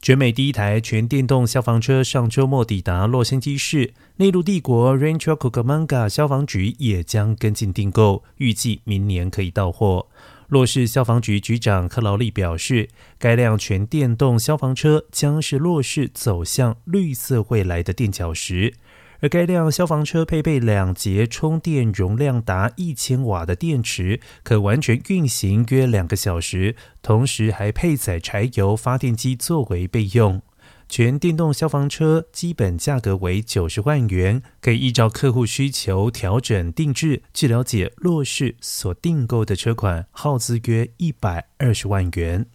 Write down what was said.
全美第一台全电动消防车上周末抵达洛杉矶市，内陆帝国 Rancho Cucamonga 消防局也将跟进订购，预计明年可以到货。洛市消防局局长克劳利表示，该辆全电动消防车将是洛市走向绿色未来的垫脚石。而该辆消防车配备两节充电容量达一千瓦的电池，可完全运行约两个小时，同时还配载柴油发电机作为备用。全电动消防车基本价格为九十万元，可以依照客户需求调整定制。据了解，洛氏所订购的车款耗资约一百二十万元。